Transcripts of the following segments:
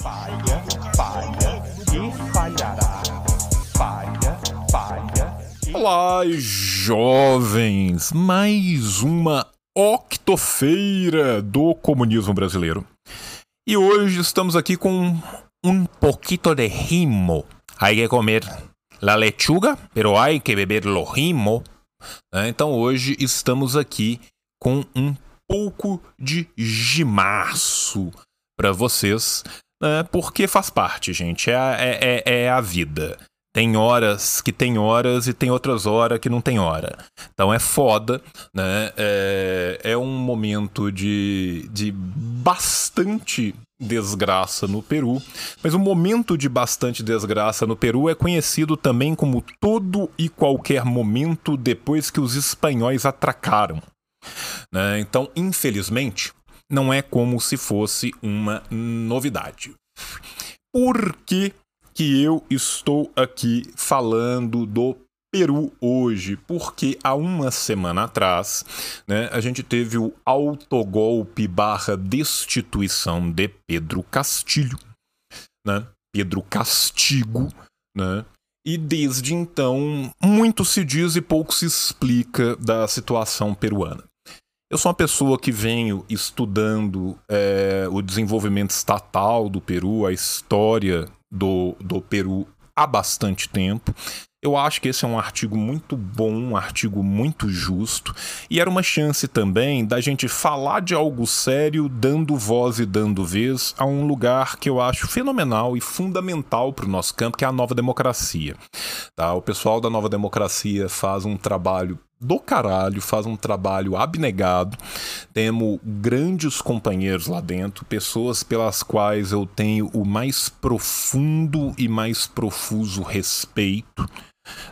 Falha, falha e falhará. Falha, falha e... Olá, jovens! Mais uma octofeira do comunismo brasileiro. E hoje estamos aqui com um poquito de rimo. Hay que comer la lechuga, pero hay que beber lo rimo. Né? Então hoje estamos aqui com um pouco de gimaço para vocês, né? porque faz parte, gente. É, é, é, é a vida. Tem horas que tem horas e tem outras horas que não tem hora. Então é foda, né? É, é um momento de, de bastante desgraça no Peru, mas um momento de bastante desgraça no Peru é conhecido também como todo e qualquer momento depois que os espanhóis atracaram. né? Então, infelizmente, não é como se fosse uma novidade. Por que, que eu estou aqui falando do Peru hoje? Porque há uma semana atrás, né, a gente teve o autogolpe barra destituição de Pedro Castilho, né? Pedro Castigo, né? E desde então, muito se diz e pouco se explica da situação peruana. Eu sou uma pessoa que venho estudando é, o desenvolvimento estatal do Peru, a história do, do Peru há bastante tempo. Eu acho que esse é um artigo muito bom, um artigo muito justo, e era uma chance também da gente falar de algo sério, dando voz e dando vez a um lugar que eu acho fenomenal e fundamental para o nosso campo, que é a nova democracia. Tá? O pessoal da nova democracia faz um trabalho do caralho, faz um trabalho abnegado. Temos grandes companheiros lá dentro, pessoas pelas quais eu tenho o mais profundo e mais profuso respeito.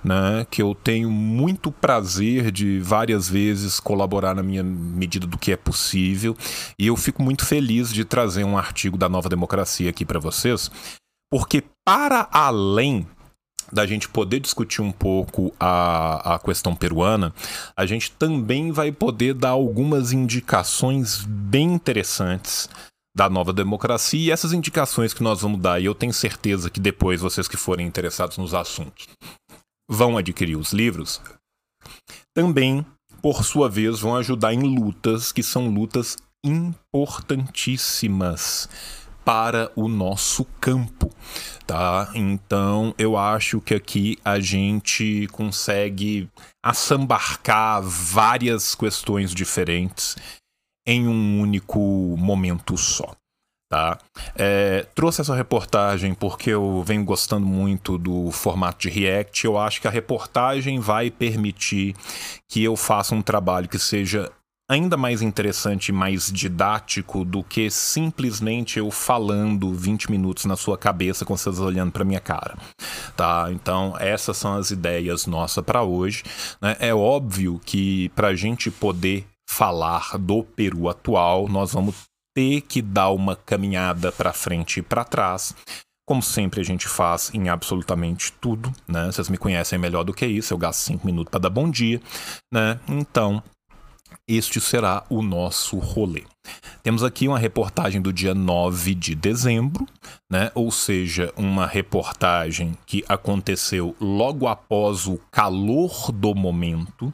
Né, que eu tenho muito prazer de várias vezes colaborar na minha medida do que é possível, e eu fico muito feliz de trazer um artigo da Nova Democracia aqui para vocês, porque para além da gente poder discutir um pouco a, a questão peruana, a gente também vai poder dar algumas indicações bem interessantes da nova democracia. E essas indicações que nós vamos dar, e eu tenho certeza que depois vocês que forem interessados nos assuntos vão adquirir os livros, também, por sua vez, vão ajudar em lutas que são lutas importantíssimas para o nosso campo, tá? Então, eu acho que aqui a gente consegue assambarcar várias questões diferentes em um único momento só. Tá? É, trouxe essa reportagem porque eu venho gostando muito do formato de React. Eu acho que a reportagem vai permitir que eu faça um trabalho que seja ainda mais interessante e mais didático do que simplesmente eu falando 20 minutos na sua cabeça com vocês olhando para minha cara, tá? Então essas são as ideias nossas para hoje. né? É óbvio que para a gente poder falar do Peru atual, nós vamos ter que dar uma caminhada para frente e para trás. Como sempre a gente faz em absolutamente tudo, né? Vocês me conhecem melhor do que isso, eu gasto 5 minutos para dar bom dia, né? Então, este será o nosso rolê. Temos aqui uma reportagem do dia 9 de dezembro, né? ou seja, uma reportagem que aconteceu logo após o calor do momento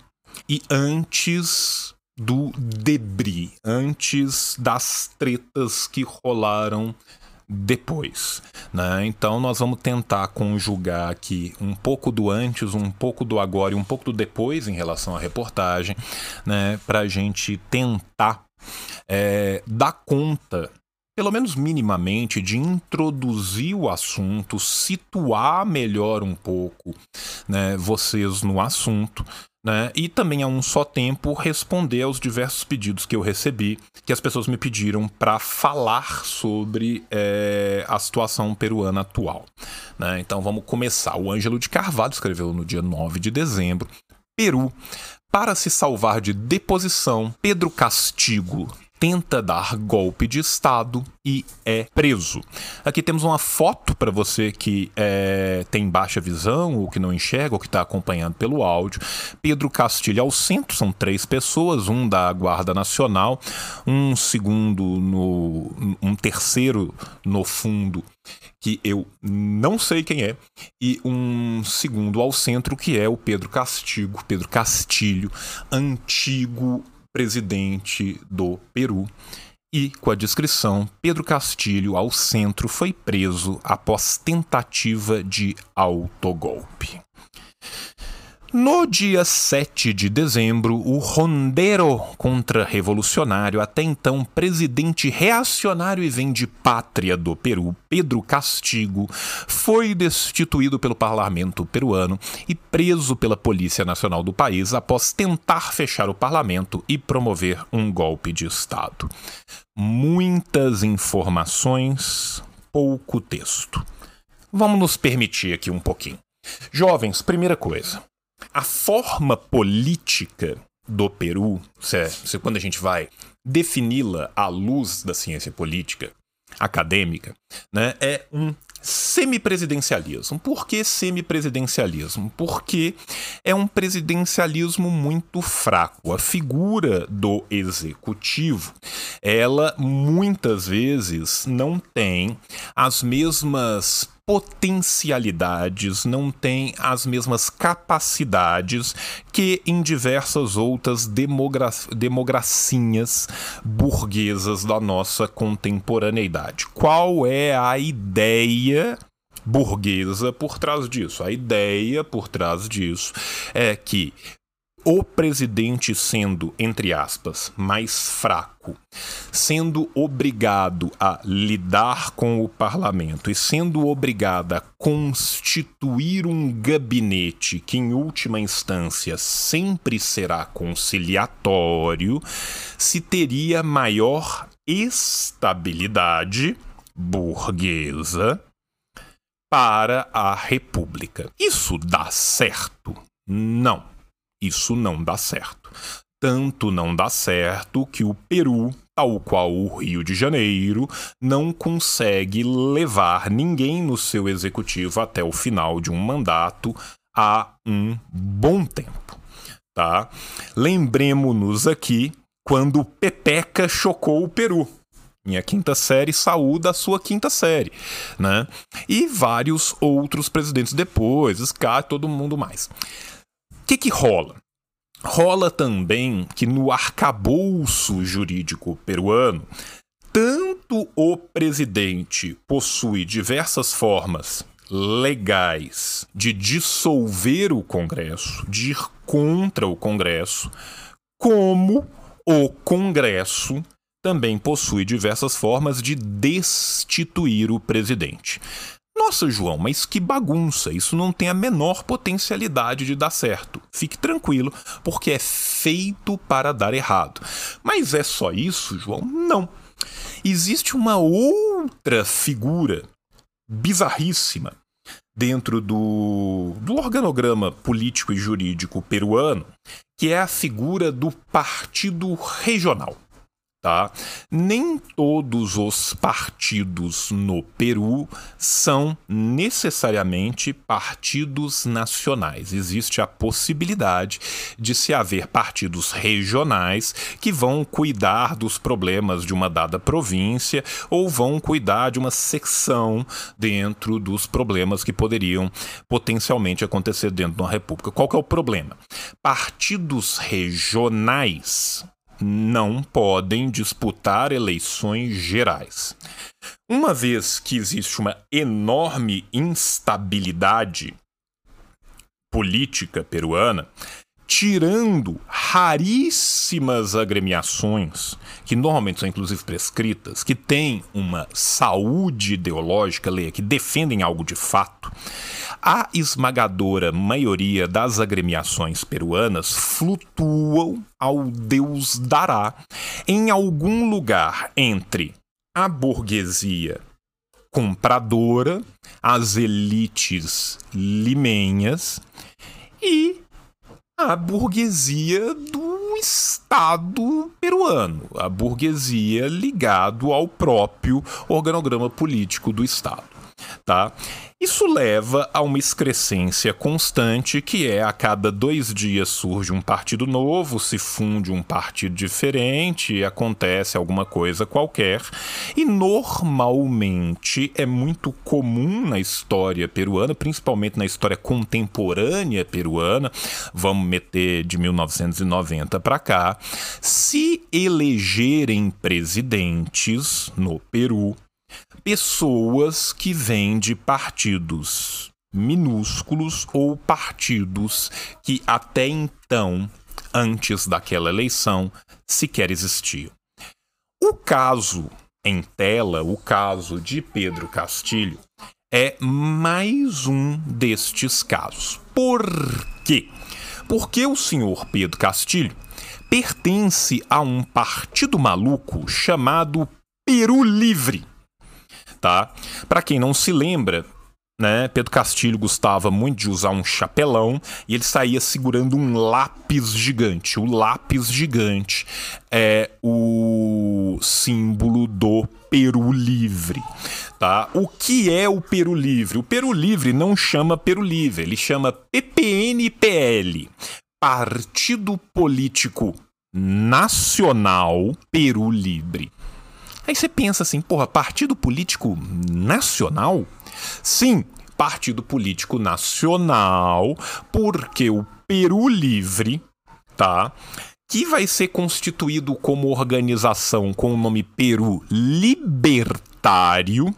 e antes do debris, antes das tretas que rolaram depois, né? Então nós vamos tentar conjugar aqui um pouco do antes, um pouco do agora e um pouco do depois em relação à reportagem, né? Para a gente tentar é, dar conta, pelo menos minimamente, de introduzir o assunto, situar melhor um pouco, né? Vocês no assunto. Né? E também a um só tempo responder aos diversos pedidos que eu recebi, que as pessoas me pediram para falar sobre é, a situação peruana atual. Né? Então vamos começar. O Ângelo de Carvalho escreveu no dia 9 de dezembro: Peru, para se salvar de deposição, Pedro Castigo tenta dar golpe de Estado e é preso. Aqui temos uma foto para você que é, tem baixa visão, ou que não enxerga, ou que está acompanhando pelo áudio. Pedro Castilho ao centro, são três pessoas, um da Guarda Nacional, um segundo no. um terceiro no fundo que eu não sei quem é, e um segundo ao centro, que é o Pedro Castigo, Pedro Castilho, antigo presidente do Peru. E, com a descrição, Pedro Castilho, ao centro, foi preso após tentativa de autogolpe. No dia 7 de dezembro, o rondeiro contra-revolucionário, até então presidente reacionário e vem de pátria do Peru, Pedro Castigo, foi destituído pelo parlamento peruano e preso pela Polícia Nacional do país após tentar fechar o parlamento e promover um golpe de Estado. Muitas informações, pouco texto. Vamos nos permitir aqui um pouquinho. Jovens, primeira coisa a forma política do Peru, se, se quando a gente vai defini-la à luz da ciência política acadêmica, né, é um semipresidencialismo. Por que semipresidencialismo? Porque é um presidencialismo muito fraco. A figura do executivo, ela muitas vezes não tem as mesmas potencialidades, não tem as mesmas capacidades que em diversas outras demogra democracias burguesas da nossa contemporaneidade. Qual é a ideia burguesa por trás disso? A ideia por trás disso é que o presidente sendo, entre aspas, mais fraco, sendo obrigado a lidar com o parlamento e sendo obrigado a constituir um gabinete que, em última instância, sempre será conciliatório, se teria maior estabilidade burguesa para a república. Isso dá certo? Não isso não dá certo. Tanto não dá certo que o Peru, tal qual o Rio de Janeiro, não consegue levar ninguém no seu executivo até o final de um mandato há um bom tempo. Tá? Lembremos-nos aqui quando Pepeca chocou o Peru. Minha quinta série, Saúl da sua quinta série, né? E vários outros presidentes depois, Scar, todo mundo mais. Que, que rola? Rola também que no arcabouço jurídico peruano, tanto o presidente possui diversas formas legais de dissolver o Congresso, de ir contra o Congresso, como o Congresso também possui diversas formas de destituir o presidente. Nossa, João, mas que bagunça! Isso não tem a menor potencialidade de dar certo. Fique tranquilo, porque é feito para dar errado. Mas é só isso, João? Não. Existe uma outra figura bizarríssima dentro do, do organograma político e jurídico peruano, que é a figura do partido regional. Tá? Nem todos os partidos no Peru são necessariamente partidos nacionais. Existe a possibilidade de se haver partidos regionais que vão cuidar dos problemas de uma dada província ou vão cuidar de uma secção dentro dos problemas que poderiam potencialmente acontecer dentro de uma república. Qual é o problema? Partidos regionais não podem disputar eleições gerais. Uma vez que existe uma enorme instabilidade política peruana, tirando raríssimas agremiações, que normalmente são inclusive prescritas, que têm uma saúde ideológica, leia, que defendem algo de fato, a esmagadora maioria das agremiações peruanas flutuam ao Deus dará em algum lugar entre a burguesia compradora, as elites limenhas e a burguesia do Estado peruano, a burguesia ligado ao próprio organograma político do Estado tá? Isso leva a uma excrescência constante, que é a cada dois dias surge um partido novo, se funde um partido diferente, acontece alguma coisa qualquer, e normalmente é muito comum na história peruana, principalmente na história contemporânea peruana, vamos meter de 1990 para cá, se elegerem presidentes no Peru pessoas que vêm de partidos minúsculos ou partidos que até então, antes daquela eleição, sequer existiam. O caso em tela, o caso de Pedro Castilho, é mais um destes casos. Por quê? Porque o senhor Pedro Castilho pertence a um partido maluco chamado Peru Livre tá? Para quem não se lembra, né, Pedro Castilho gostava muito de usar um chapelão e ele saía segurando um lápis gigante. O lápis gigante é o símbolo do Peru Livre, tá? O que é o Peru Livre? O Peru Livre não chama Peru Livre, ele chama PPNPL, Partido Político Nacional Peru Livre. Aí você pensa assim, porra, partido político nacional? Sim, partido político nacional, porque o Peru Livre, tá? Que vai ser constituído como organização com o nome Peru Libertário.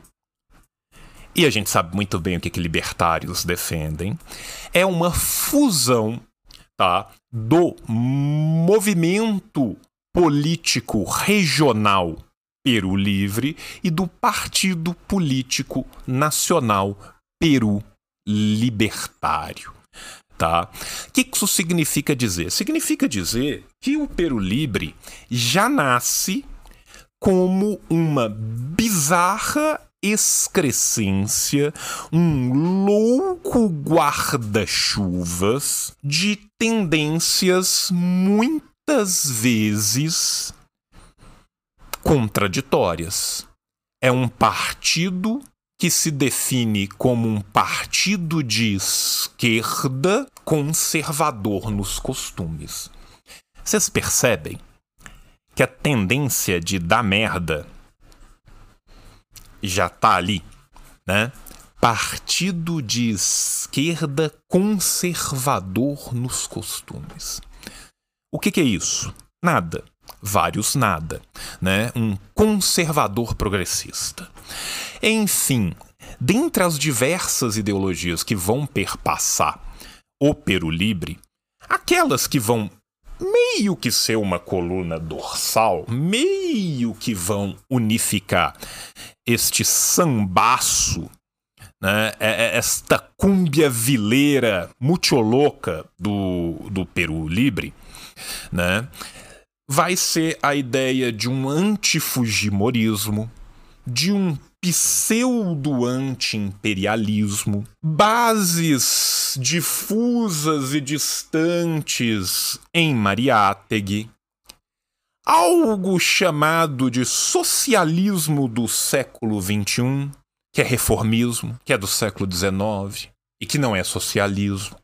E a gente sabe muito bem o que, que libertários defendem. É uma fusão, tá? Do movimento político regional Peru Livre e do Partido Político Nacional Peru Libertário. Tá? O que isso significa dizer? Significa dizer que o Peru Livre já nasce como uma bizarra excrescência, um louco guarda-chuvas de tendências muitas vezes contraditórias. É um partido que se define como um partido de esquerda conservador nos costumes. Vocês percebem que a tendência de dar merda já tá ali, né? Partido de esquerda conservador nos costumes. O que, que é isso? Nada vários nada, né? Um conservador progressista. Enfim, dentre as diversas ideologias que vão perpassar o Peru Libre, aquelas que vão meio que ser uma coluna dorsal, meio que vão unificar este sambaço, né, é, é esta cúmbia vileira louca do, do Peru Libre, né, vai ser a ideia de um antifujimorismo, de um pseudo-anti-imperialismo, bases difusas e distantes em Mariátegui, algo chamado de socialismo do século XXI, que é reformismo, que é do século XIX e que não é socialismo.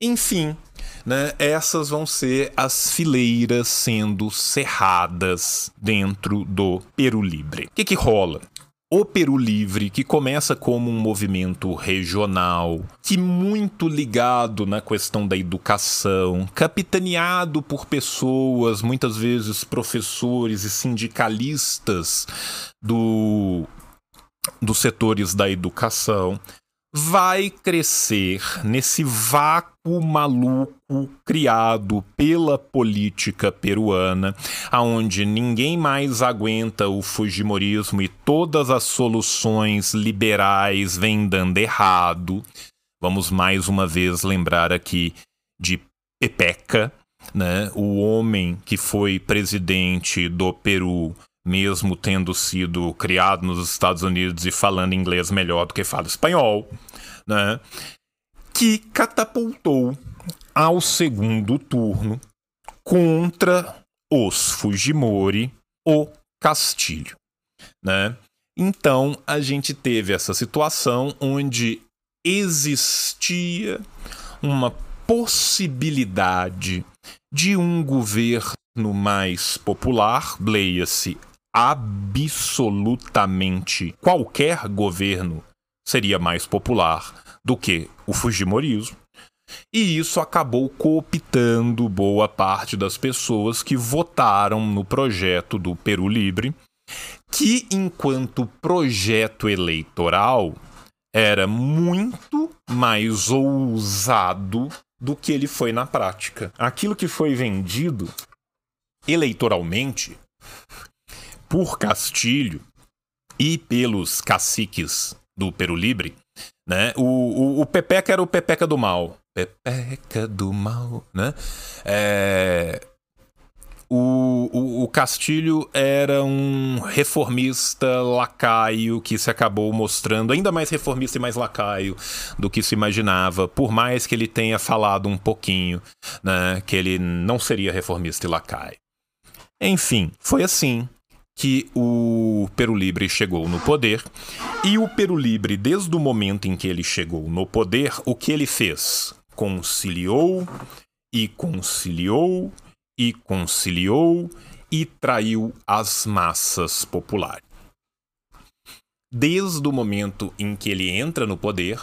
Enfim, né, essas vão ser as fileiras sendo cerradas dentro do Peru Livre. O que, que rola? O Peru Livre, que começa como um movimento regional, que muito ligado na questão da educação, capitaneado por pessoas, muitas vezes professores e sindicalistas do, dos setores da educação, vai crescer nesse vácuo maluco criado pela política peruana, aonde ninguém mais aguenta o fujimorismo e todas as soluções liberais vêm dando errado. Vamos mais uma vez lembrar aqui de Pepeca, né? O homem que foi presidente do Peru mesmo tendo sido criado nos Estados Unidos e falando inglês melhor do que fala espanhol, né? Que catapultou ao segundo turno contra os Fujimori, o Castilho, né? Então a gente teve essa situação onde existia uma possibilidade de um governo mais popular, leia-se absolutamente qualquer governo seria mais popular do que o Fujimorismo. E isso acabou cooptando boa parte das pessoas que votaram no projeto do Peru Livre, que, enquanto projeto eleitoral, era muito mais ousado do que ele foi na prática. Aquilo que foi vendido eleitoralmente por Castilho e pelos caciques do Peru Libre, né? O, o, o Pepeca era o Pepeca do mal. Pepeca do mal, né? É, o, o, o, Castilho era um reformista lacaio que se acabou mostrando ainda mais reformista e mais lacaio do que se imaginava, por mais que ele tenha falado um pouquinho né, que ele não seria reformista e lacaio. Enfim, foi assim que o Peru Libre chegou no poder. E o Peru Libre, desde o momento em que ele chegou no poder, o que ele fez? Conciliou e conciliou e conciliou e traiu as massas populares. Desde o momento em que ele entra no poder,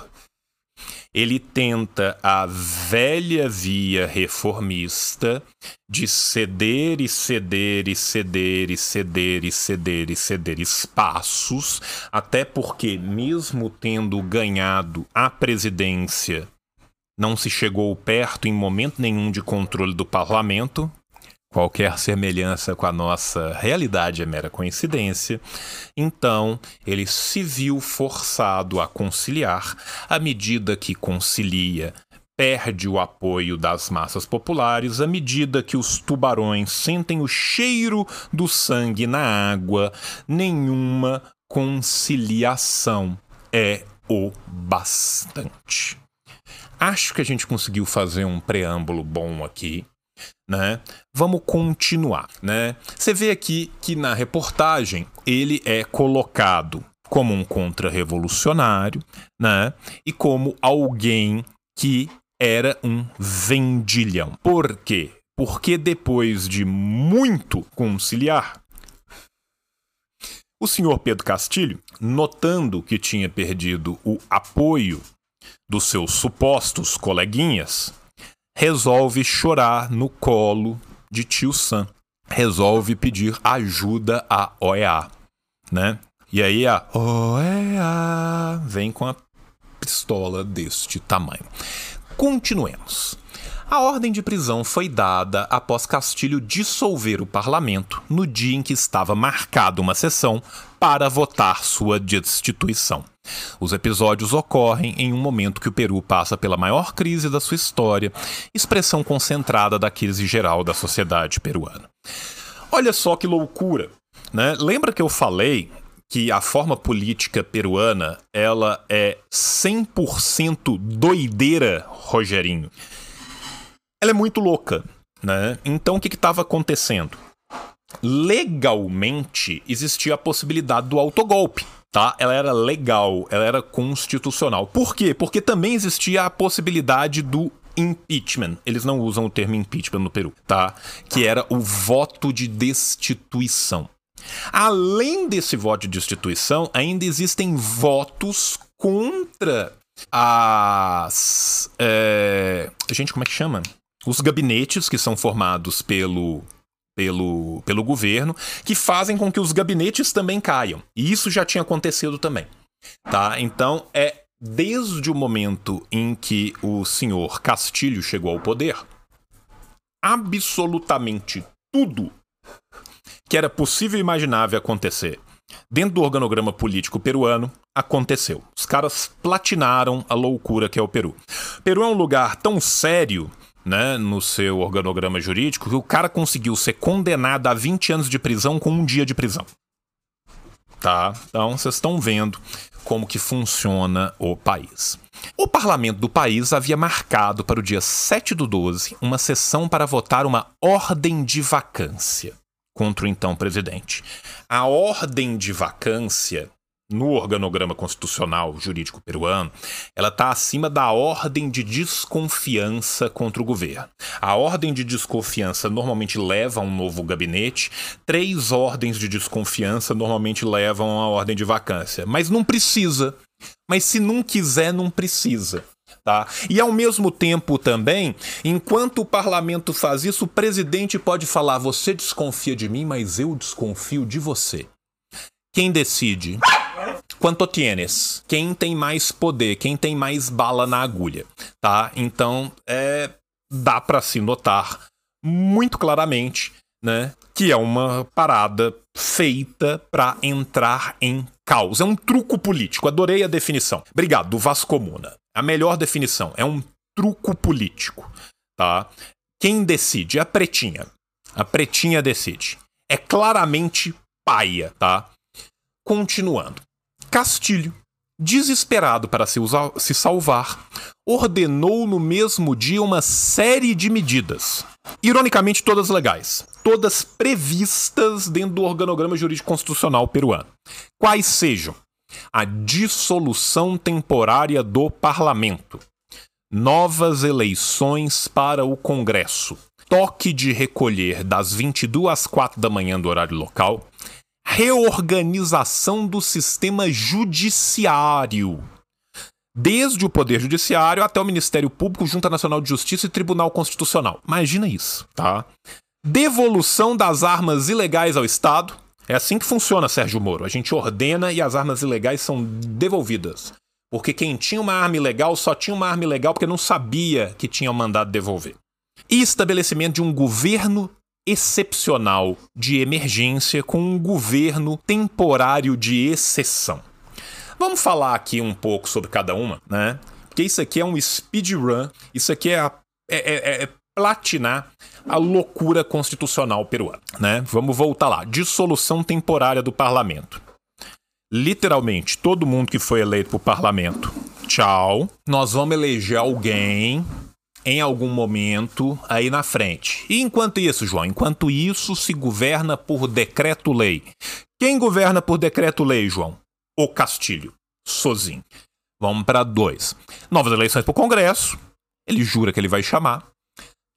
ele tenta a velha via reformista de ceder e ceder e ceder e ceder e ceder e ceder espaços, até porque, mesmo tendo ganhado a presidência, não se chegou perto em momento nenhum de controle do parlamento, Qualquer semelhança com a nossa realidade é mera coincidência. Então, ele se viu forçado a conciliar, à medida que concilia, perde o apoio das massas populares à medida que os tubarões sentem o cheiro do sangue na água. Nenhuma conciliação é o bastante. Acho que a gente conseguiu fazer um preâmbulo bom aqui né? Vamos continuar, né? Você vê aqui que na reportagem ele é colocado como um contra-revolucionário, né? E como alguém que era um vendilhão. Por quê? Porque depois de muito conciliar, o senhor Pedro Castilho, notando que tinha perdido o apoio dos seus supostos coleguinhas, resolve chorar no colo de tio Sam. Resolve pedir ajuda à OEA, né? E aí a OEA vem com a pistola deste tamanho. Continuemos. A ordem de prisão foi dada após Castilho dissolver o parlamento no dia em que estava marcada uma sessão para votar sua destituição. Os episódios ocorrem em um momento que o Peru passa pela maior crise da sua história, expressão concentrada da crise geral da sociedade peruana. Olha só que loucura, né? Lembra que eu falei que a forma política peruana, ela é 100% doideira, Rogerinho? Ela é muito louca, né? Então o que estava acontecendo? Legalmente existia a possibilidade do autogolpe tá? Ela era legal, ela era constitucional. Por quê? Porque também existia a possibilidade do impeachment. Eles não usam o termo impeachment no Peru, tá? Que era o voto de destituição. Além desse voto de destituição, ainda existem votos contra as. É... Gente, como é que chama? Os gabinetes que são formados pelo pelo, pelo governo, que fazem com que os gabinetes também caiam. E isso já tinha acontecido também. Tá? Então, é desde o momento em que o senhor Castilho chegou ao poder, absolutamente tudo que era possível e imaginável acontecer dentro do organograma político peruano aconteceu. Os caras platinaram a loucura que é o Peru. Peru é um lugar tão sério né, no seu organograma jurídico que o cara conseguiu ser condenado a 20 anos de prisão com um dia de prisão. tá? Então vocês estão vendo como que funciona o país. O parlamento do país havia marcado para o dia 7 do 12 uma sessão para votar uma ordem de vacância contra o então presidente. A ordem de vacância no organograma constitucional jurídico peruano, ela está acima da ordem de desconfiança contra o governo. A ordem de desconfiança normalmente leva a um novo gabinete, três ordens de desconfiança normalmente levam a ordem de vacância, mas não precisa. Mas se não quiser, não precisa. Tá? E ao mesmo tempo também, enquanto o parlamento faz isso, o presidente pode falar: você desconfia de mim, mas eu desconfio de você. Quem decide? Quanto tienes? Quem tem mais poder? Quem tem mais bala na agulha? Tá? Então, é, dá para se notar muito claramente, né, que é uma parada feita para entrar em caos. É um truco político. Adorei a definição. Obrigado, do Vascomuna. A melhor definição é um truco político, tá? Quem decide? A pretinha. A pretinha decide. É claramente paia, tá? Continuando. Castilho, desesperado para se, usar, se salvar, ordenou no mesmo dia uma série de medidas. Ironicamente, todas legais. Todas previstas dentro do organograma jurídico constitucional peruano. Quais sejam? A dissolução temporária do parlamento. Novas eleições para o Congresso. Toque de recolher das 22 às 4 da manhã do horário local reorganização do sistema judiciário. Desde o Poder Judiciário até o Ministério Público, Junta Nacional de Justiça e Tribunal Constitucional. Imagina isso, tá? Devolução das armas ilegais ao Estado. É assim que funciona, Sérgio Moro. A gente ordena e as armas ilegais são devolvidas. Porque quem tinha uma arma ilegal só tinha uma arma ilegal porque não sabia que tinha mandado devolver. E estabelecimento de um governo excepcional de emergência com um governo temporário de exceção. Vamos falar aqui um pouco sobre cada uma, né? Porque isso aqui é um speedrun, isso aqui é, a, é, é, é platinar a loucura constitucional peruana, né? Vamos voltar lá. Dissolução temporária do parlamento. Literalmente, todo mundo que foi eleito para o parlamento, tchau. Nós vamos eleger alguém em algum momento aí na frente. E enquanto isso, João, enquanto isso se governa por decreto-lei. Quem governa por decreto-lei, João? O Castilho, sozinho. Vamos para dois. Novas eleições para o Congresso. Ele jura que ele vai chamar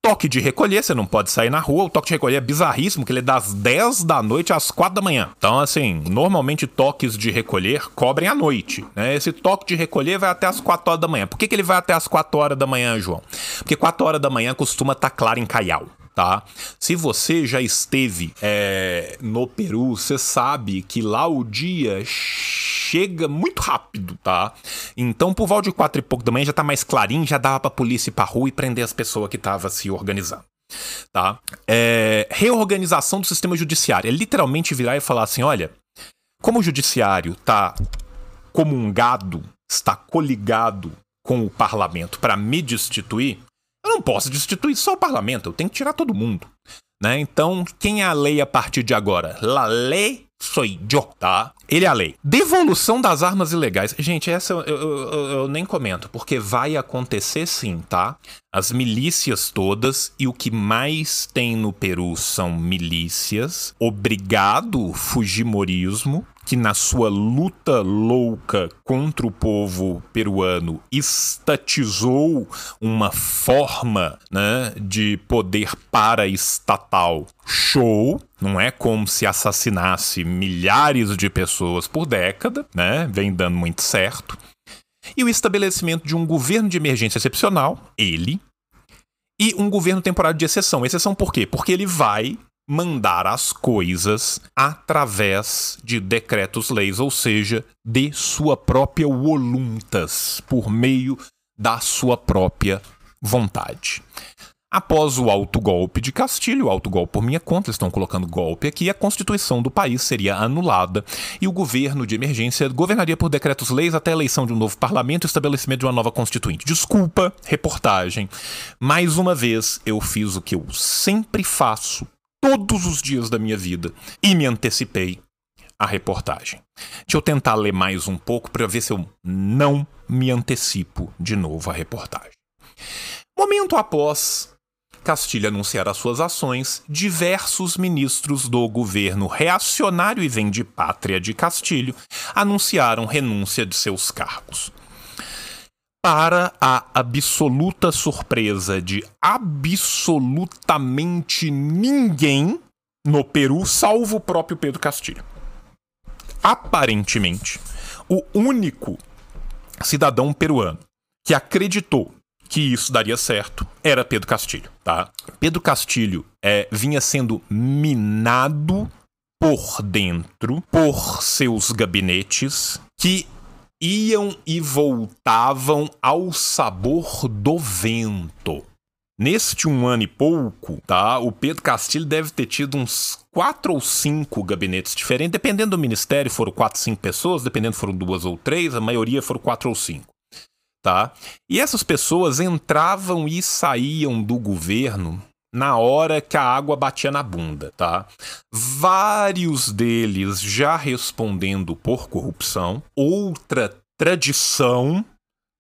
toque de recolher, você não pode sair na rua. O toque de recolher é bizarríssimo, que ele é das 10 da noite às 4 da manhã. Então, assim, normalmente toques de recolher cobrem à noite. Né? Esse toque de recolher vai até as 4 horas da manhã. Por que, que ele vai até as 4 horas da manhã, João? Porque 4 horas da manhã costuma estar tá claro em Caial. Tá? Se você já esteve é, no Peru, você sabe que lá o dia chega muito rápido, tá? Então, por volta de quatro e pouco da manhã já tá mais clarinho, já dava pra polícia ir pra rua e prender as pessoas que estavam se organizando. Tá? É, reorganização do sistema judiciário. É literalmente virar e falar assim: olha, como o judiciário tá comungado, está coligado com o parlamento para me destituir, eu não posso destituir só o parlamento, eu tenho que tirar todo mundo. Né? Então, quem é a lei a partir de agora? La lei sou eu, tá? Ele é a lei. Devolução das armas ilegais. Gente, essa eu, eu, eu, eu, nem comento, porque vai acontecer sim, tá? As milícias todas, e o que mais tem no Peru são milícias. Obrigado, Fujimorismo que na sua luta louca contra o povo peruano estatizou uma forma né, de poder paraestatal show, não é como se assassinasse milhares de pessoas por década, né? Vem dando muito certo. E o estabelecimento de um governo de emergência excepcional, ele, e um governo temporário de exceção. Exceção por quê? Porque ele vai mandar as coisas através de decretos-leis, ou seja, de sua própria voluntas, por meio da sua própria vontade. Após o autogolpe de Castilho, o autogolpe por minha conta, eles estão colocando golpe aqui, a constituição do país seria anulada e o governo de emergência governaria por decretos-leis até a eleição de um novo parlamento e estabelecimento de uma nova constituinte. Desculpa, reportagem. Mais uma vez, eu fiz o que eu sempre faço todos os dias da minha vida e me antecipei a reportagem. Deixa eu tentar ler mais um pouco para ver se eu não me antecipo de novo à reportagem. Momento após Castilho anunciar as suas ações, diversos ministros do governo reacionário e vem de pátria de Castilho anunciaram renúncia de seus cargos. Para a absoluta surpresa de absolutamente ninguém no Peru, salvo o próprio Pedro Castilho. Aparentemente, o único cidadão peruano que acreditou que isso daria certo era Pedro Castilho, tá? Pedro Castilho é, vinha sendo minado por dentro por seus gabinetes que iam e voltavam ao sabor do vento. Neste um ano e pouco, tá? O Pedro Castilho deve ter tido uns quatro ou cinco gabinetes diferentes, dependendo do ministério, foram quatro, cinco pessoas, dependendo foram duas ou três, a maioria foram quatro ou cinco tá? E essas pessoas entravam e saíam do governo na hora que a água batia na bunda, tá? Vários deles já respondendo por corrupção. Outra tradição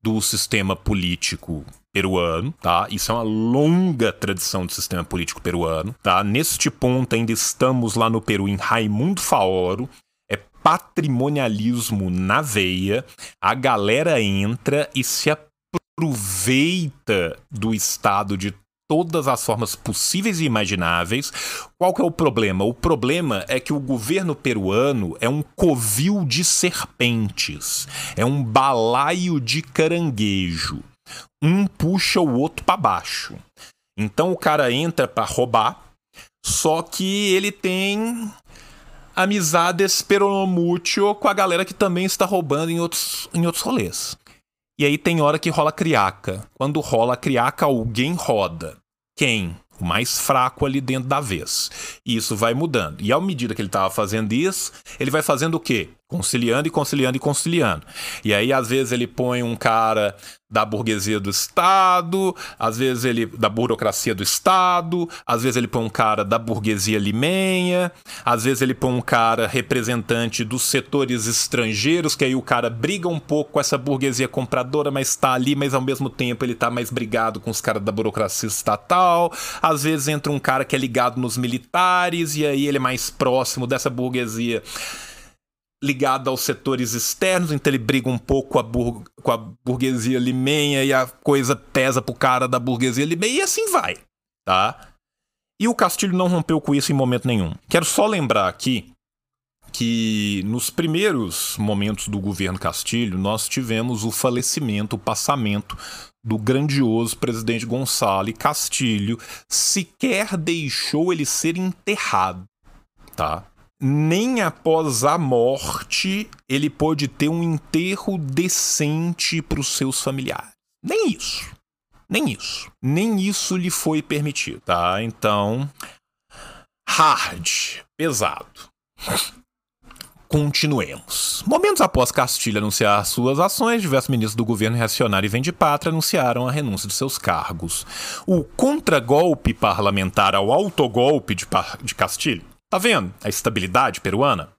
do sistema político peruano, tá? Isso é uma longa tradição do sistema político peruano, tá? Neste ponto ainda estamos lá no Peru em Raimundo Faoro, patrimonialismo na veia, a galera entra e se aproveita do Estado de todas as formas possíveis e imagináveis. Qual que é o problema? O problema é que o governo peruano é um covil de serpentes, é um balaio de caranguejo. Um puxa o outro para baixo. Então o cara entra para roubar, só que ele tem amizades peronomútil com a galera que também está roubando em outros, em outros rolês. E aí tem hora que rola criaca. Quando rola criaca, alguém roda. Quem? O mais fraco ali dentro da vez. E isso vai mudando. E à medida que ele estava fazendo isso, ele vai fazendo o quê? Conciliando e conciliando e conciliando. E aí, às vezes, ele põe um cara da burguesia do Estado, às vezes ele da burocracia do Estado, às vezes ele põe um cara da burguesia limenha, às vezes ele põe um cara representante dos setores estrangeiros, que aí o cara briga um pouco com essa burguesia compradora, mas está ali, mas ao mesmo tempo ele está mais brigado com os caras da burocracia estatal. Às vezes entra um cara que é ligado nos militares e aí ele é mais próximo dessa burguesia ligado aos setores externos, então ele briga um pouco com a, bur com a burguesia limenha e a coisa pesa pro cara da burguesia limenha e assim vai, tá? E o Castilho não rompeu com isso em momento nenhum. Quero só lembrar aqui que nos primeiros momentos do governo Castilho nós tivemos o falecimento, o passamento do grandioso presidente Gonçalo Castilho sequer deixou ele ser enterrado, tá? Nem após a morte ele pôde ter um enterro decente para os seus familiares. Nem isso. Nem isso. Nem isso lhe foi permitido, tá? Então, hard, pesado. Continuemos. Momentos após Castilho anunciar suas ações, diversos ministros do governo reacionário e Vende Pátria anunciaram a renúncia de seus cargos. O contragolpe parlamentar ao autogolpe de, de Castilho Tá vendo a estabilidade peruana?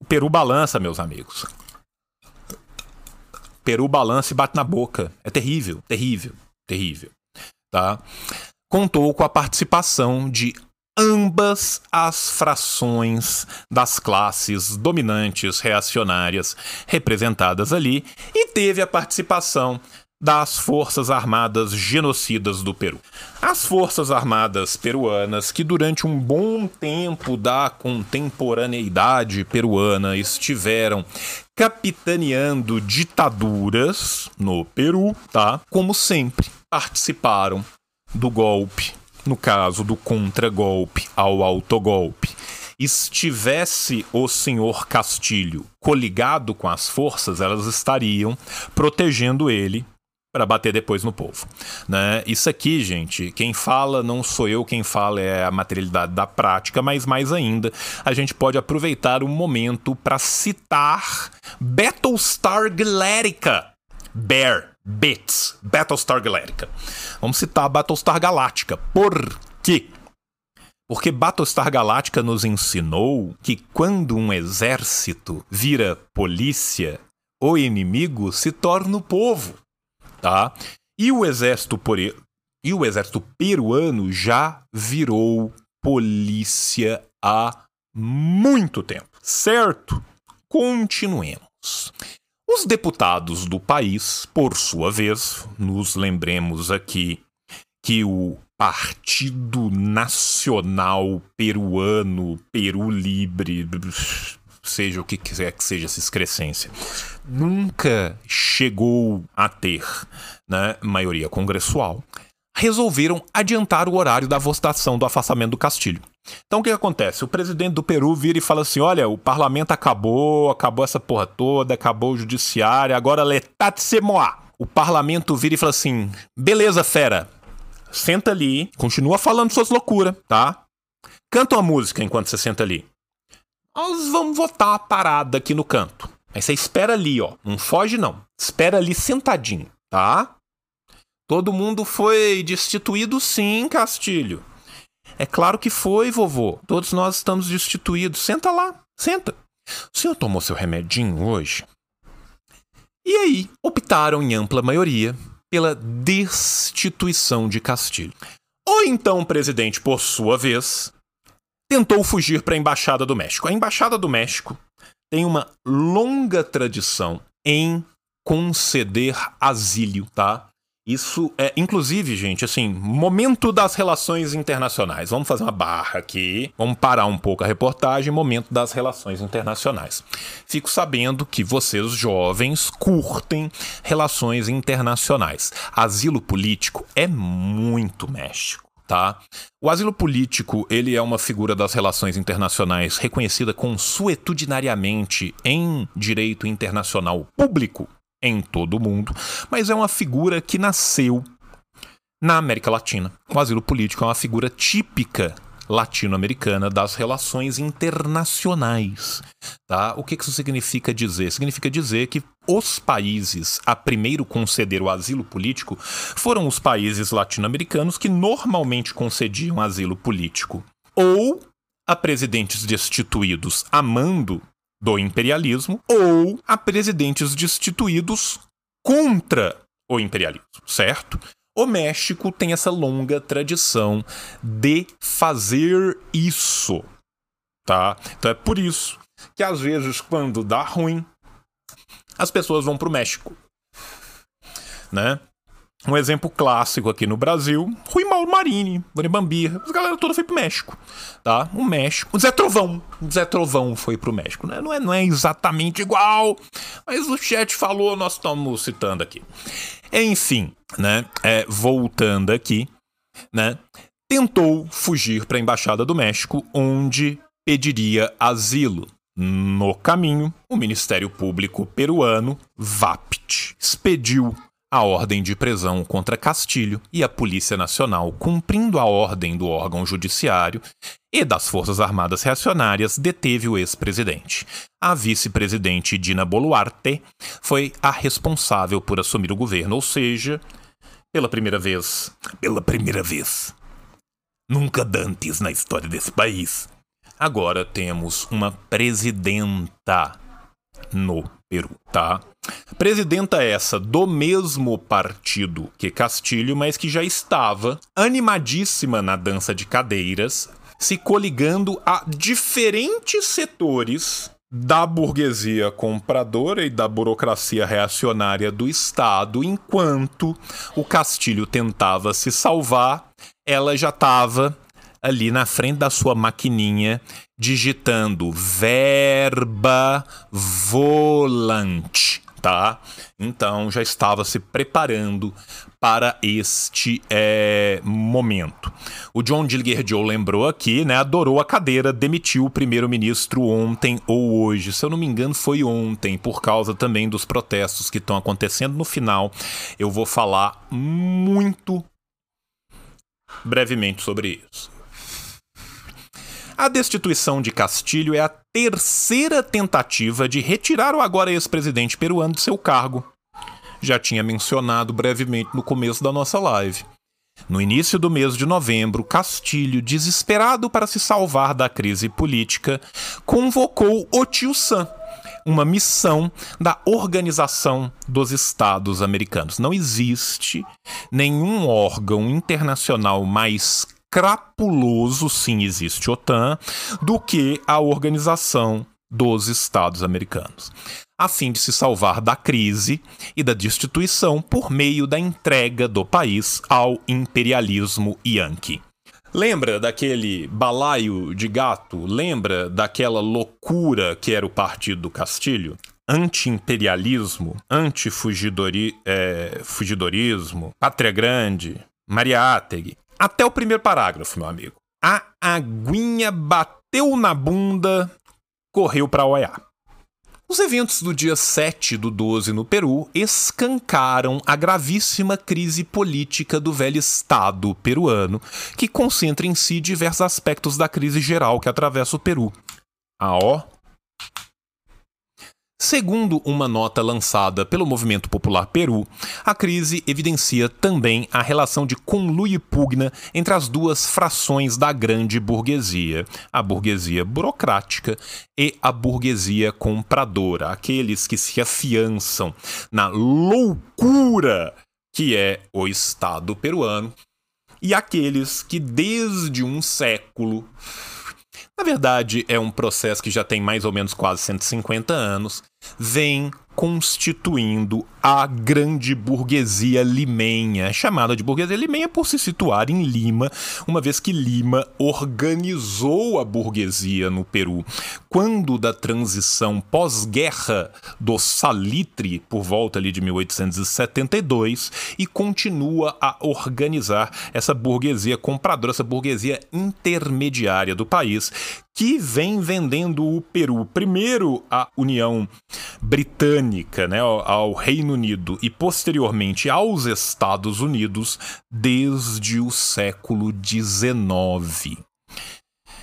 O Peru balança, meus amigos. O Peru balança e bate na boca. É terrível, terrível, terrível. Tá? Contou com a participação de ambas as frações das classes dominantes reacionárias representadas ali e teve a participação das Forças Armadas Genocidas do Peru. As Forças Armadas peruanas, que durante um bom tempo da contemporaneidade peruana estiveram capitaneando ditaduras no Peru, tá? Como sempre, participaram do golpe, no caso do contragolpe ao autogolpe estivesse o senhor Castilho coligado com as forças, elas estariam protegendo ele para bater depois no povo. Né? Isso aqui, gente, quem fala não sou eu, quem fala é a materialidade da prática, mas mais ainda, a gente pode aproveitar o momento para citar Battlestar Galactica. Bear, Bits, Battlestar Galactica. Vamos citar Battlestar Galáctica. Por quê? Porque Battlestar Galactica nos ensinou que quando um exército vira polícia, o inimigo se torna o povo, tá? E o exército por... e o exército peruano já virou polícia há muito tempo, certo? Continuemos. Os deputados do país, por sua vez, nos lembremos aqui que o Partido Nacional Peruano, Peru Libre, seja o que quiser que seja essa excrescência, nunca chegou a ter né, maioria congressual, resolveram adiantar o horário da votação do afastamento do Castilho. Então o que, acontece? O presidente do Peru vira e fala assim: olha, o parlamento acabou, acabou essa porra toda, acabou o judiciário, agora letate se moa. O parlamento vira e fala assim: beleza, fera, senta ali, continua falando suas loucuras, tá? Canta uma música enquanto você senta ali. Nós vamos votar a parada aqui no canto. Aí você espera ali, ó. Não foge, não. Espera ali sentadinho, tá? Todo mundo foi destituído, sim, Castilho. É claro que foi, vovô. Todos nós estamos destituídos. Senta lá, senta. O senhor tomou seu remedinho hoje? E aí, optaram em ampla maioria pela destituição de Castilho. Ou então o presidente, por sua vez, tentou fugir para a Embaixada do México. A Embaixada do México tem uma longa tradição em conceder asilo, tá? Isso é, inclusive, gente, assim, momento das relações internacionais. Vamos fazer uma barra aqui, vamos parar um pouco a reportagem, momento das relações internacionais. Fico sabendo que vocês, jovens, curtem relações internacionais. Asilo político é muito México. Tá? O asilo político ele é uma figura das relações internacionais reconhecida consuetudinariamente em direito internacional público em todo o mundo, mas é uma figura que nasceu na América Latina. O asilo político é uma figura típica latino-americana das relações internacionais. Tá? O que isso significa dizer? Significa dizer que os países a primeiro conceder o asilo político foram os países latino-americanos que normalmente concediam asilo político ou a presidentes destituídos amando do imperialismo ou a presidentes destituídos contra o imperialismo, certo? O México tem essa longa tradição de fazer isso, tá? Então é por isso que às vezes quando dá ruim, as pessoas vão para o México, né? Um exemplo clássico aqui no Brasil, Rui Mauro Marini, Dona Bambirra, a galera toda foi pro México, tá? O México, o Zé Trovão, o Zé Trovão foi pro México, né? Não é, não é exatamente igual, mas o chat falou, nós estamos citando aqui. Enfim, né? É, voltando aqui, né? Tentou fugir para a Embaixada do México, onde pediria asilo. No caminho, o Ministério Público peruano, VAPT, expediu a ordem de prisão contra Castilho e a Polícia Nacional, cumprindo a ordem do órgão judiciário e das Forças Armadas Reacionárias, deteve o ex-presidente. A vice-presidente Dina Boluarte foi a responsável por assumir o governo, ou seja, pela primeira vez, pela primeira vez, nunca dantes na história desse país, agora temos uma presidenta no Peru, tá? Presidenta essa do mesmo partido que Castilho, mas que já estava animadíssima na dança de cadeiras, se coligando a diferentes setores da burguesia compradora e da burocracia reacionária do Estado, enquanto o Castilho tentava se salvar, ela já estava ali na frente da sua maquininha digitando verba volante, tá? Então já estava se preparando para este é, momento. O John Dillinger lembrou aqui, né? Adorou a cadeira, demitiu o primeiro-ministro ontem ou hoje. Se eu não me engano, foi ontem, por causa também dos protestos que estão acontecendo. No final, eu vou falar muito brevemente sobre isso. A destituição de Castilho é a terceira tentativa de retirar o agora ex-presidente peruano de seu cargo. Já tinha mencionado brevemente no começo da nossa live. No início do mês de novembro, Castilho, desesperado para se salvar da crise política, convocou o tio Sam, uma missão da Organização dos Estados Americanos. Não existe nenhum órgão internacional mais crapuloso, sim existe OTAN, do que a Organização dos Estados Americanos a fim de se salvar da crise e da destituição por meio da entrega do país ao imperialismo yankee. Lembra daquele balaio de gato? Lembra daquela loucura que era o Partido do Castilho? Anti-imperialismo, anti-fugidorismo, é, pátria grande, Mariátegui. Até o primeiro parágrafo, meu amigo. A aguinha bateu na bunda, correu para Oiá. Os eventos do dia 7 do 12 no Peru escancaram a gravíssima crise política do velho Estado peruano, que concentra em si diversos aspectos da crise geral que atravessa o Peru. A O Segundo uma nota lançada pelo Movimento Popular Peru, a crise evidencia também a relação de conluio e pugna entre as duas frações da grande burguesia, a burguesia burocrática e a burguesia compradora, aqueles que se afiançam na loucura que é o Estado peruano e aqueles que desde um século na verdade, é um processo que já tem mais ou menos quase 150 anos, vem constituindo a grande burguesia limenha, chamada de burguesia limenha por se situar em Lima, uma vez que Lima organizou a burguesia no Peru. Quando da transição pós-guerra do salitre, por volta ali de 1872, e continua a organizar essa burguesia compradora, essa burguesia intermediária do país, que vem vendendo o Peru primeiro à União Britânica, né, ao Reino Unido e posteriormente aos Estados Unidos desde o século XIX.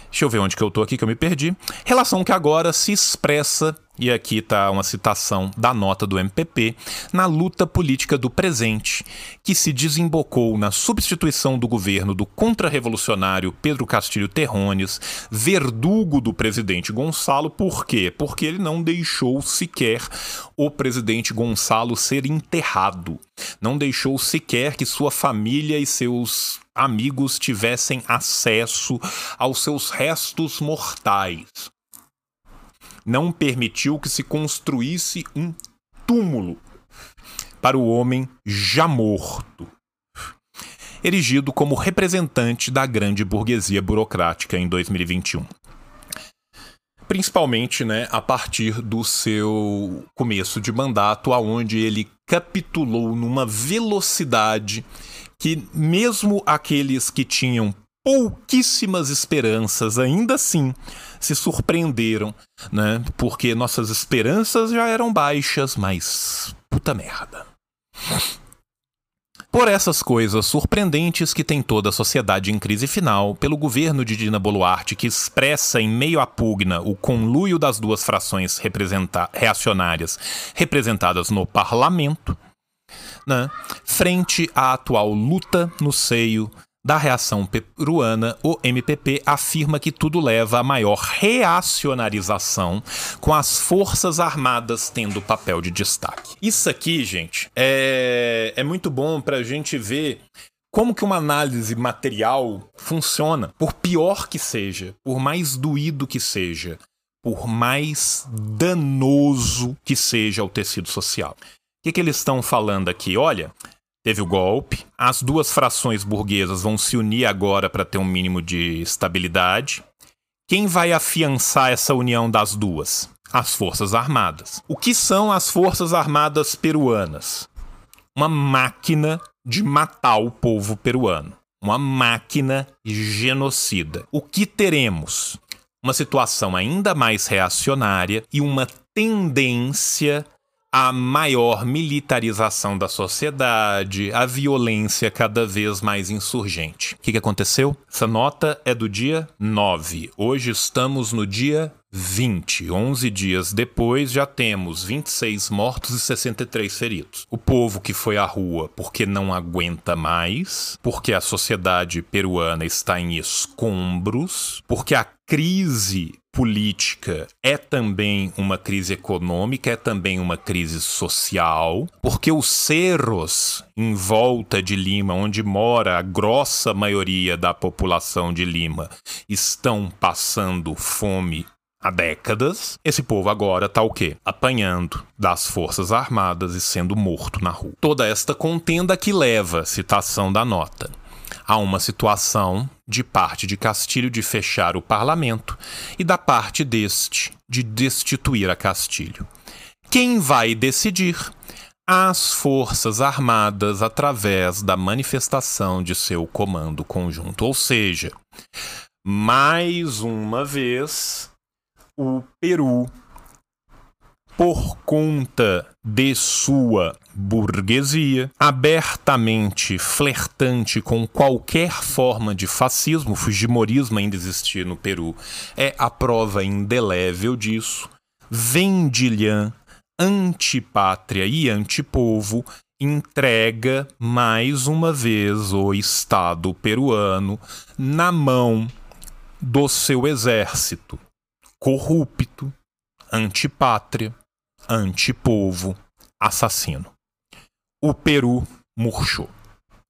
Deixa eu ver onde que eu tô aqui que eu me perdi. Relação que agora se expressa e aqui está uma citação da nota do MPP, na luta política do presente, que se desembocou na substituição do governo do contra-revolucionário Pedro Castilho Terrones, verdugo do presidente Gonçalo, por quê? Porque ele não deixou sequer o presidente Gonçalo ser enterrado, não deixou sequer que sua família e seus amigos tivessem acesso aos seus restos mortais. Não permitiu que se construísse um túmulo para o homem já morto, erigido como representante da grande burguesia burocrática em 2021 principalmente né, a partir do seu começo de mandato, aonde ele capitulou numa velocidade que mesmo aqueles que tinham pouquíssimas esperanças, ainda assim se surpreenderam, né? Porque nossas esperanças já eram baixas, mas puta merda. Por essas coisas surpreendentes que tem toda a sociedade em crise final, pelo governo de Dina Boluarte, que expressa em meio à pugna o conluio das duas frações reacionárias representadas no parlamento, né, frente à atual luta no seio da reação peruana, o MPP afirma que tudo leva a maior reacionarização, com as Forças Armadas tendo papel de destaque. Isso aqui, gente, é, é muito bom para a gente ver como que uma análise material funciona, por pior que seja, por mais doído que seja, por mais danoso que seja o tecido social. O que, que eles estão falando aqui? Olha, Teve o golpe. As duas frações burguesas vão se unir agora para ter um mínimo de estabilidade. Quem vai afiançar essa união das duas? As Forças Armadas. O que são as Forças Armadas peruanas? Uma máquina de matar o povo peruano. Uma máquina genocida. O que teremos? Uma situação ainda mais reacionária e uma tendência a maior militarização da sociedade, a violência cada vez mais insurgente. O que, que aconteceu? Essa nota é do dia 9. Hoje estamos no dia 20. 11 dias depois, já temos 26 mortos e 63 feridos. O povo que foi à rua porque não aguenta mais, porque a sociedade peruana está em escombros, porque a crise política é também uma crise econômica, é também uma crise social, porque os cerros em volta de Lima, onde mora a grossa maioria da população de Lima, estão passando fome há décadas. Esse povo agora está o quê? Apanhando das forças armadas e sendo morto na rua. Toda esta contenda que leva, citação da nota, a uma situação de parte de Castilho de fechar o parlamento e da parte deste de destituir a Castilho. Quem vai decidir? As Forças Armadas através da manifestação de seu comando conjunto. Ou seja, mais uma vez, o Peru por conta de sua burguesia, abertamente flertante com qualquer forma de fascismo, fujimorismo ainda existia no Peru, é a prova indelével disso. Vendilhã, antipátria e antipovo, entrega mais uma vez o Estado peruano na mão do seu exército corrupto, antipátria, antipovo, assassino. O Peru murchou.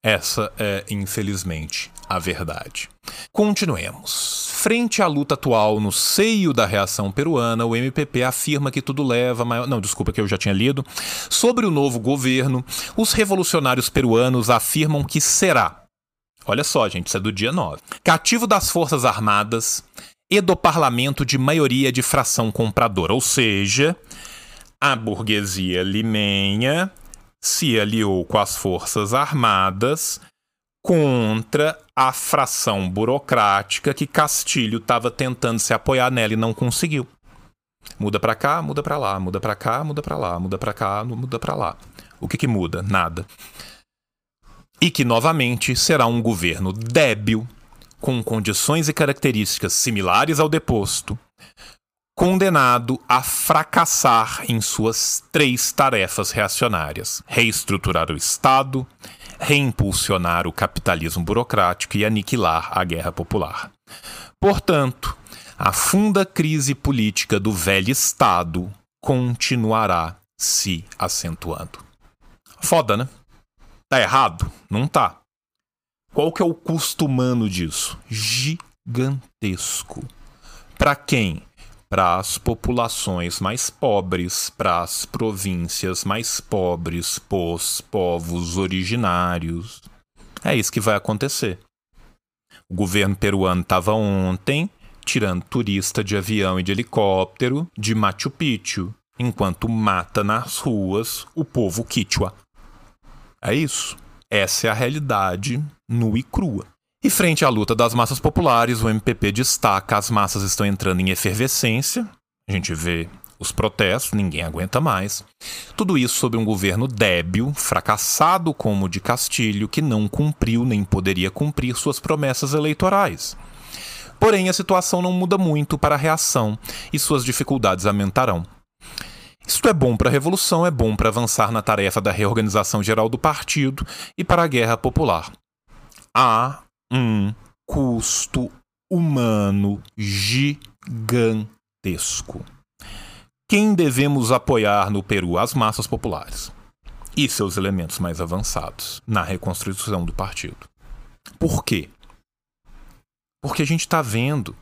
Essa é, infelizmente, a verdade. Continuemos. Frente à luta atual no seio da reação peruana, o MPP afirma que tudo leva maior... Não, desculpa que eu já tinha lido. Sobre o novo governo, os revolucionários peruanos afirmam que será. Olha só, gente, isso é do dia 9. Cativo das Forças Armadas e do parlamento de maioria de fração compradora, ou seja, a burguesia limenha se aliou com as forças armadas contra a fração burocrática que Castilho estava tentando se apoiar nela e não conseguiu. Muda para cá, muda para lá, muda para cá, muda para lá, muda para cá, muda para lá. O que que muda? Nada. E que novamente será um governo débil, com condições e características similares ao deposto, condenado a fracassar em suas três tarefas reacionárias: reestruturar o Estado, reimpulsionar o capitalismo burocrático e aniquilar a guerra popular. Portanto, a funda crise política do velho Estado continuará se acentuando. Foda, né? Tá errado? Não tá. Qual que é o custo humano disso? Gigantesco. Para quem? Para as populações mais pobres, para as províncias mais pobres, pós povos originários. É isso que vai acontecer. O governo peruano estava ontem tirando turista de avião e de helicóptero de Machu Picchu, enquanto mata nas ruas o povo quichua. É isso. Essa é a realidade nua e crua. E frente à luta das massas populares, o MPP destaca as massas estão entrando em efervescência. A gente vê os protestos, ninguém aguenta mais. Tudo isso sob um governo débil, fracassado como o de Castilho, que não cumpriu nem poderia cumprir suas promessas eleitorais. Porém, a situação não muda muito para a reação e suas dificuldades aumentarão. Isto é bom para a revolução, é bom para avançar na tarefa da reorganização geral do partido e para a guerra popular. Há um custo humano gigantesco. Quem devemos apoiar no Peru? As massas populares e seus elementos mais avançados na reconstrução do partido. Por quê? Porque a gente está vendo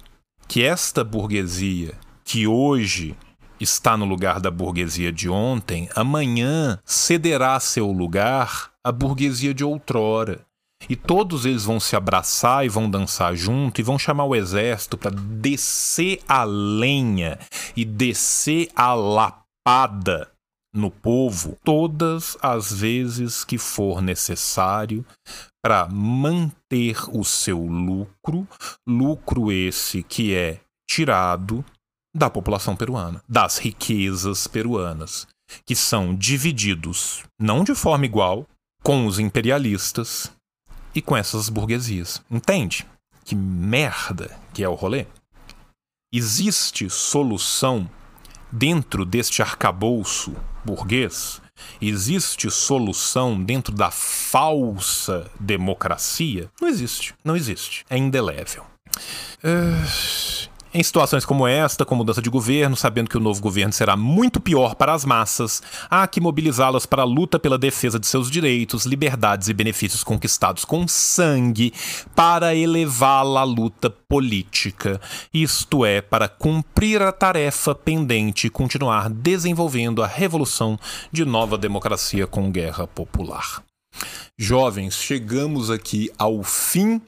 que esta burguesia que hoje está no lugar da burguesia de ontem, amanhã cederá seu lugar à burguesia de outrora. E todos eles vão se abraçar e vão dançar junto e vão chamar o exército para descer a lenha e descer a lapada no povo todas as vezes que for necessário para manter o seu lucro, lucro esse que é tirado da população peruana, das riquezas peruanas, que são divididos não de forma igual com os imperialistas e com essas burguesias. Entende? Que merda que é o rolê? existe solução dentro deste arcabouço burguês? Existe solução dentro da falsa democracia? Não existe, não existe. É indelével. Uh, em situações como esta, com mudança de governo, sabendo que o novo governo será muito pior para as massas, há que mobilizá-las para a luta pela defesa de seus direitos, liberdades e benefícios conquistados com sangue, para elevá-la à luta política, isto é, para cumprir a tarefa pendente e continuar desenvolvendo a revolução de nova democracia com guerra popular. Jovens, chegamos aqui ao fim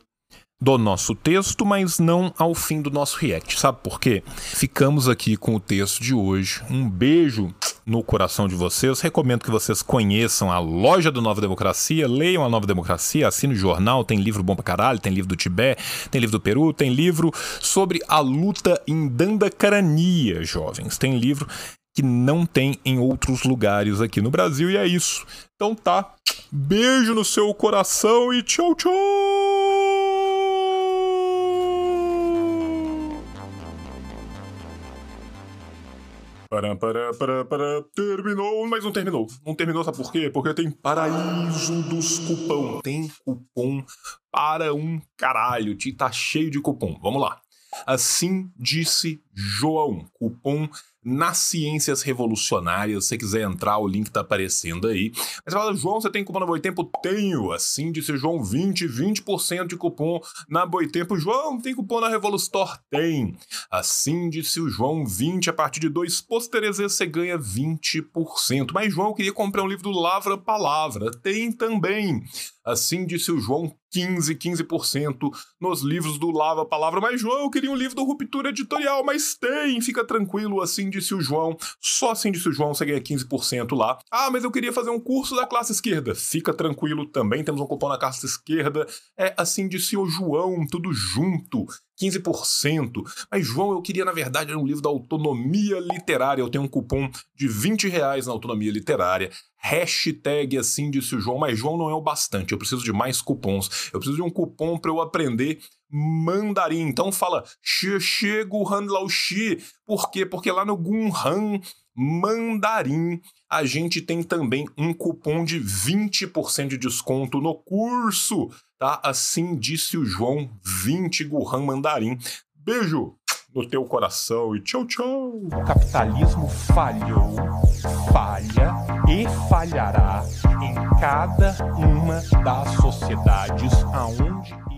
do nosso texto, mas não ao fim do nosso react. Sabe por quê? Ficamos aqui com o texto de hoje. Um beijo no coração de vocês. Recomendo que vocês conheçam a loja do Nova Democracia, leiam a Nova Democracia, assinem o jornal, tem livro bom pra caralho, tem livro do Tibete, tem livro do Peru, tem livro sobre a luta em Dandacarania, jovens. Tem livro que não tem em outros lugares aqui no Brasil e é isso. Então tá. Beijo no seu coração e tchau, tchau! Para, para, para, para, terminou, mas não terminou. Não terminou, sabe por quê? Porque tem paraíso dos cupom. Tem cupom para um caralho. Tá cheio de cupom. Vamos lá. Assim disse João. Cupom nas ciências revolucionárias. Se você quiser entrar, o link tá aparecendo aí. Mas fala, João, você tem cupom na Boitempo? Tenho. Assim disse João, 20, 20% de cupom na Boitempo. João, tem cupom na Revolustore? Tem. Assim disse o João, 20, a partir de dois pôsteres você ganha 20%. Mas João, eu queria comprar um livro do Lavra Palavra. Tem também. Assim disse o João, 15, 15% nos livros do Lava Palavra. Mas, João, eu queria um livro do Ruptura Editorial, mas tem, fica tranquilo, assim disse o João. Só assim disse o João, você ganha 15% lá. Ah, mas eu queria fazer um curso da classe esquerda. Fica tranquilo, também temos um cupom na classe esquerda. É assim disse o João, tudo junto. 15%. Mas, João, eu queria, na verdade, um livro da autonomia literária. Eu tenho um cupom de 20 reais na autonomia literária. Hashtag assim disse o João, mas João não é o bastante. Eu preciso de mais cupons. Eu preciso de um cupom para eu aprender mandarim. Então fala Xie Guhan Lao. Por quê? Porque lá no Gunhan mandarim a gente tem também um cupom de 20% de desconto no curso, tá? Assim disse o João, 20 Guhan mandarim. Beijo no teu coração e tchau, tchau. O capitalismo falhou, falha e falhará em cada uma das sociedades aonde